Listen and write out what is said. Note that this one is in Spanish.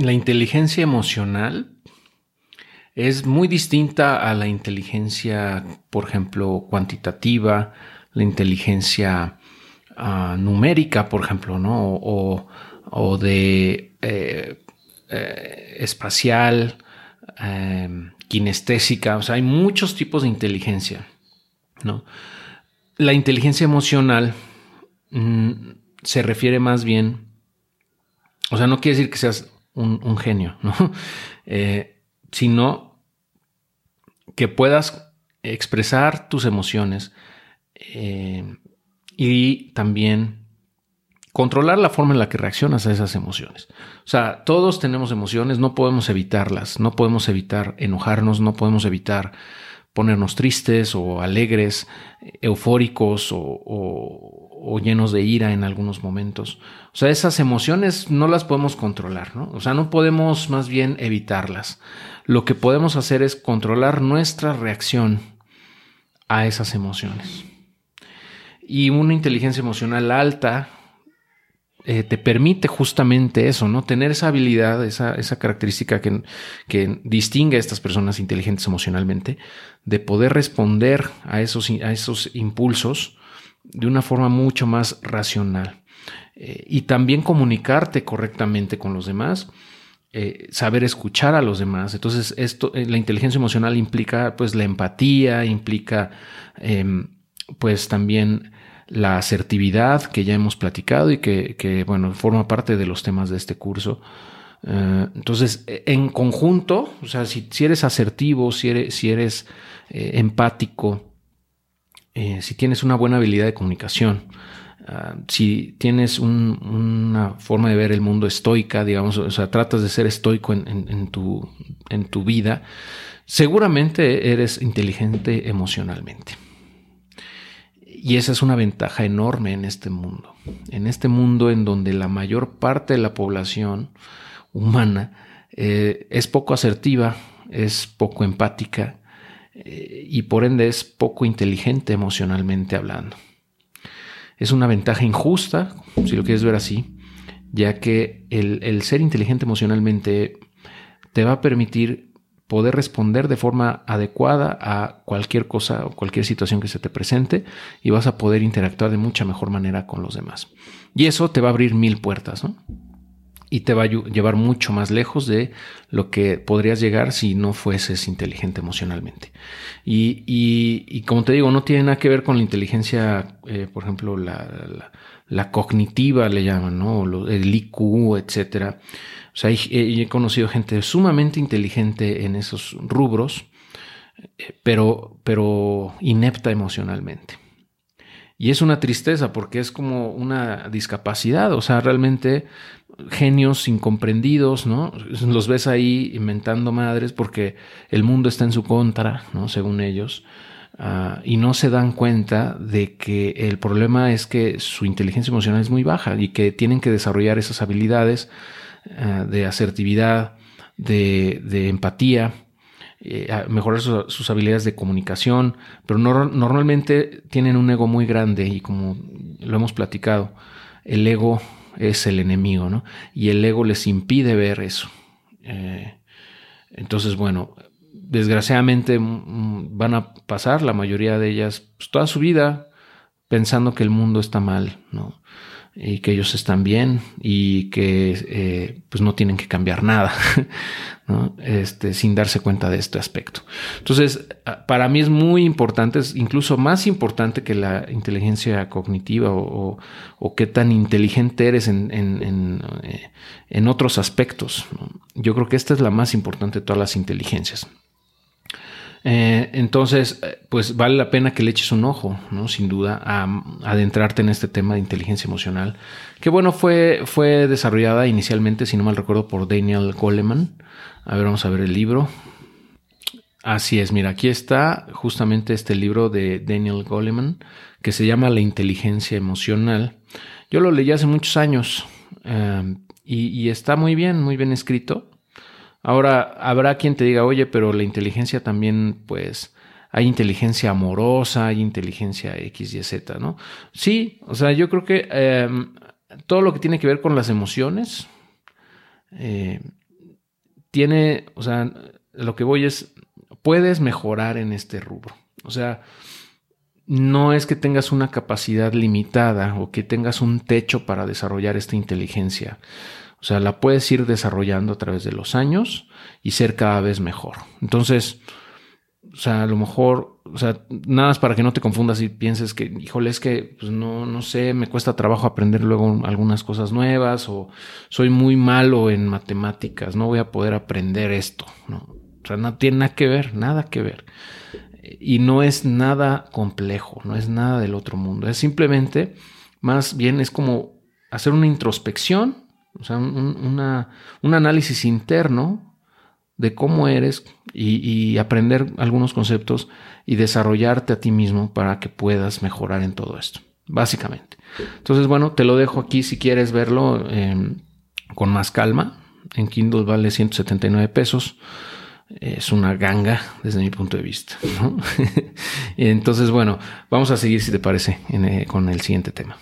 la inteligencia emocional es muy distinta a la inteligencia, por ejemplo, cuantitativa, la inteligencia ah, numérica, por ejemplo, ¿no? O, de eh, eh, espacial, em, kinestésica. O sea, hay muchos tipos de inteligencia, ¿no? La inteligencia emocional mm, se refiere más bien, o sea, no quiere decir que seas un, genio, ¿no? Eh, sino que puedas expresar tus emociones eh, y también controlar la forma en la que reaccionas a esas emociones. O sea, todos tenemos emociones, no podemos evitarlas, no podemos evitar enojarnos, no podemos evitar ponernos tristes o alegres, eufóricos o, llenos de ira en algunos momentos. O sea, esas emociones no las podemos controlar, ¿no? O sea, no podemos más bien evitarlas. Lo que podemos hacer es controlar nuestra reacción a esas emociones. Y una inteligencia emocional alta eh, te permite justamente eso, ¿no? Tener esa habilidad, esa, característica que, que, distingue a estas personas inteligentes emocionalmente, de poder responder a esos, a esos impulsos de una forma mucho más racional. Eh, y también comunicarte correctamente con los demás, eh, saber escuchar a los demás. Entonces, esto, la inteligencia emocional implica pues la empatía, implica em, pues también la asertividad que ya hemos platicado y que, bueno, forma parte de los temas de este curso. Eh, entonces, en conjunto, o sea, si, eres asertivo, si eres, si eres eh, empático, eh, si tienes una buena habilidad de comunicación, ah, si tienes una forma de ver el mundo estoica, digamos, o sea, tratas de ser estoico en, tu, en tu vida, seguramente eres inteligente emocionalmente. Y esa es una ventaja enorme en este mundo. En este mundo en donde la mayor parte de la población humana eh, es poco asertiva, es poco empática eh, y por ende es poco inteligente emocionalmente hablando. Es una ventaja injusta, si lo quieres ver así, ya que el ser inteligente emocionalmente te va a permitir poder responder de forma adecuada a cualquier cosa o cualquier situación que se te presente y vas a poder interactuar de mucha mejor manera con los demás. Y eso te va a abrir mil puertas, ¿no? Y te va a llevar mucho más lejos de lo que podrías llegar si no fueses inteligente emocionalmente. Y, como te digo, no tiene nada que ver con la inteligencia, eh, por ejemplo, la, cognitiva le llaman, ¿no? El IQ, etcétera o sea, he, conocido gente sumamente inteligente en esos rubros, eh, pero, pero inepta emocionalmente. Y es una tristeza porque es como una discapacidad, o sea, realmente genios incomprendidos, ¿no? Los ves ahí inventando madres porque el mundo está en su contra, ¿no? Según ellos. Ah, y no se dan cuenta de que el problema es que su inteligencia emocional es muy baja y que tienen que desarrollar esas habilidades eh, de asertividad, de, empatía, eh, mejorar sus habilidades de comunicación, pero normalmente tienen un ego muy grande y como lo hemos platicado, el ego es el enemigo, ¿no? Y el ego les impide ver eso. Eh, entonces, bueno, desgraciadamente van a pasar la mayoría de ellas pues, toda su vida pensando que el mundo está mal, ¿no? Y que ellos están bien y que eh, pues no tienen que cambiar nada, Este, sin darse cuenta de este aspecto. Entonces, para mí es muy importante, es incluso más importante que la inteligencia cognitiva o, qué tan inteligente eres en, en, en, eh, otros aspectos. Yo creo que esta es la más importante de todas las inteligencias. Eh, entonces, eh, pues vale la pena que le eches un ojo, ¿no? Sin duda, a, adentrarte en este tema de inteligencia emocional, que bueno, fue, fue desarrollada inicialmente, si no mal recuerdo, por Daniel Goleman. A ver, vamos a ver el libro. Así es, mira, aquí está justamente este libro de Daniel Goleman, que se llama La inteligencia emocional. Yo lo leí hace muchos años eh, y está muy bien, muy bien escrito. Ahora, habrá quien te diga, oye, pero la inteligencia también, pues, hay inteligencia amorosa, hay inteligencia X, Y, Z, ¿no? Sí, o sea, yo creo que em, todo lo que tiene que ver con las emociones, eh, tiene, o sea, lo que voy es, puedes mejorar en este rubro. O sea, no es que tengas una capacidad limitada o que tengas un techo para desarrollar esta inteligencia. O sea, la puedes ir desarrollando a través de los años y ser cada vez mejor. Entonces, o sea, a lo mejor, o sea, nada más para que no te confundas y pienses que, híjole, es que, pues no, no sé, me cuesta trabajo aprender luego algunas cosas nuevas o soy muy malo en matemáticas, no voy a poder aprender esto, ¿no? O sea, no tiene nada que ver, nada que ver. Y no es nada complejo, no es nada del otro mundo. Es simplemente, más bien es como hacer una introspección, o sea, un, un análisis interno de cómo eres y, aprender algunos conceptos y desarrollarte a ti mismo para que puedas mejorar en todo esto, básicamente. Entonces, bueno, te lo dejo aquí si quieres verlo em, con más calma. En Kindle vale 179 pesos es una ganga desde mi punto de vista. Entonces, bueno, vamos a seguir si te parece eh, con el siguiente tema.